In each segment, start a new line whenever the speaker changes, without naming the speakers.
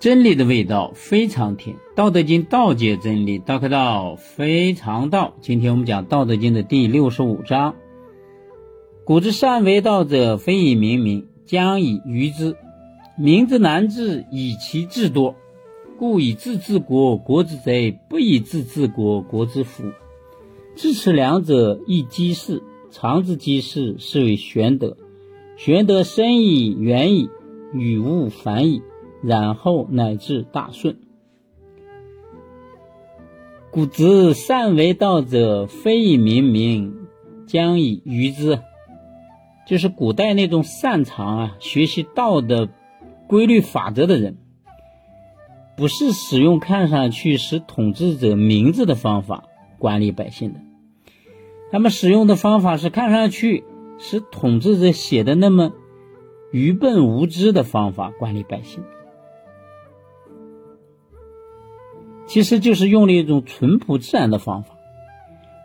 真理的味道非常甜，《道德经》道解真理，道可道非常道。今天我们讲《道德经》的第六十五章：古之善为道者，非以明民，将以愚之。民之难治，以其智多。故以智治国，国之贼；不以智治国，国之福。知此两者，亦稽事。常之稽事，是谓玄德。玄德深矣，远矣，与物反矣。然后乃至大顺。古之善为道者，非以明民，将以愚之。就是古代那种擅长啊学习道的规律法则的人，不是使用看上去使统治者明智的方法管理百姓的，他们使用的方法是看上去使统治者写的那么愚笨无知的方法管理百姓。其实就是用了一种淳朴自然的方法。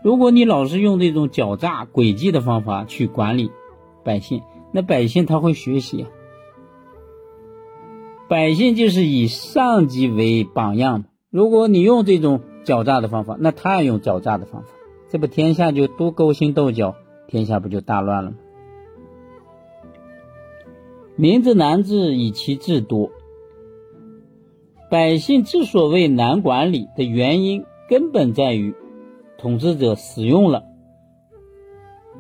如果你老是用这种狡诈诡计的方法去管理百姓，那百姓他会学习啊。百姓就是以上级为榜样如果你用这种狡诈的方法，那他也用狡诈的方法，这不天下就都勾心斗角，天下不就大乱了吗？民之难治，以其智多。百姓之所谓难管理的原因，根本在于统治者使用了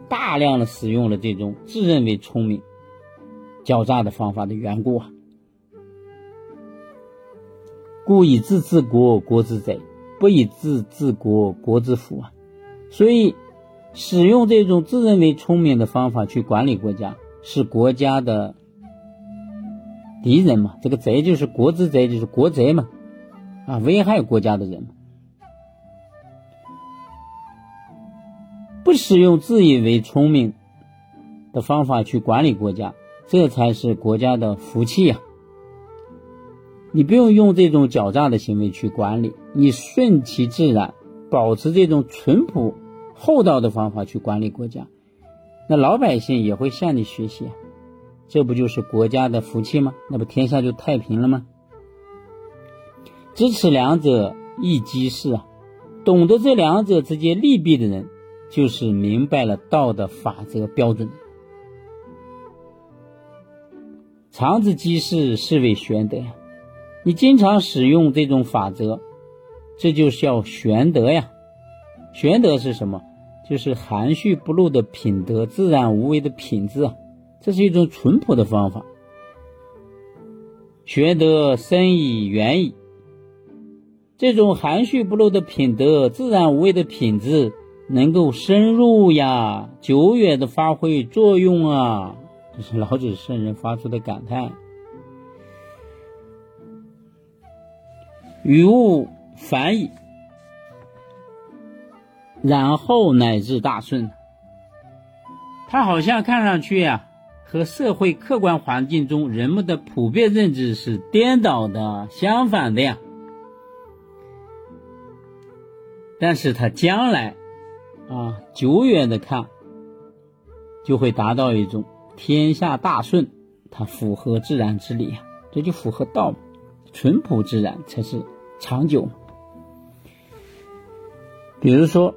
大量的使用了这种自认为聪明、狡诈的方法的缘故啊。故以智治国，国之贼；不以智治国，国之福啊。所以，使用这种自认为聪明的方法去管理国家，是国家的。敌人嘛，这个贼就是国之贼，就是国贼嘛，啊，危害国家的人。不使用自以为聪明的方法去管理国家，这才是国家的福气呀。你不用用这种狡诈的行为去管理，你顺其自然，保持这种淳朴厚道的方法去管理国家，那老百姓也会向你学习。这不就是国家的福气吗？那不天下就太平了吗？知此两者，亦稽事啊！懂得这两者之间利弊的人，就是明白了道的法则标准。常之稽事，是谓玄德呀！你经常使用这种法则，这就叫玄德呀！玄德是什么？就是含蓄不露的品德，自然无为的品质啊！这是一种淳朴的方法，学得深矣远矣。这种含蓄不露的品德、自然无畏的品质，能够深入呀，久远的发挥作用啊！这是老子圣人发出的感叹。与物反矣，然后乃至大顺。他好像看上去呀。和社会客观环境中人们的普遍认知是颠倒的、相反的呀。但是他将来啊，久远的看，就会达到一种天下大顺，它符合自然之理啊，这就符合道，淳朴自然才是长久。比如说。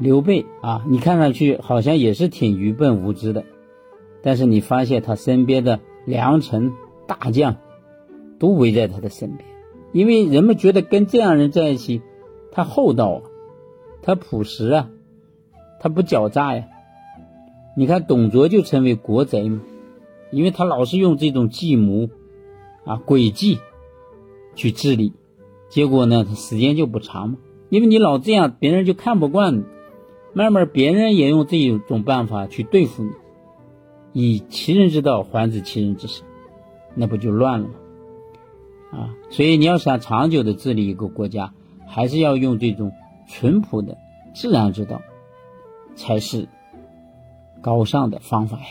刘备啊，你看上去好像也是挺愚笨无知的，但是你发现他身边的良臣大将都围在他的身边，因为人们觉得跟这样人在一起，他厚道啊，他朴实啊，他不狡诈呀。你看董卓就成为国贼嘛，因为他老是用这种计谋啊诡计去治理，结果呢，他时间就不长嘛，因为你老这样，别人就看不惯你。慢慢，别人也用这一种办法去对付你，以其人之道还治其人之身，那不就乱了吗？啊，所以你要想长久的治理一个国家，还是要用这种淳朴的自然之道，才是高尚的方法呀。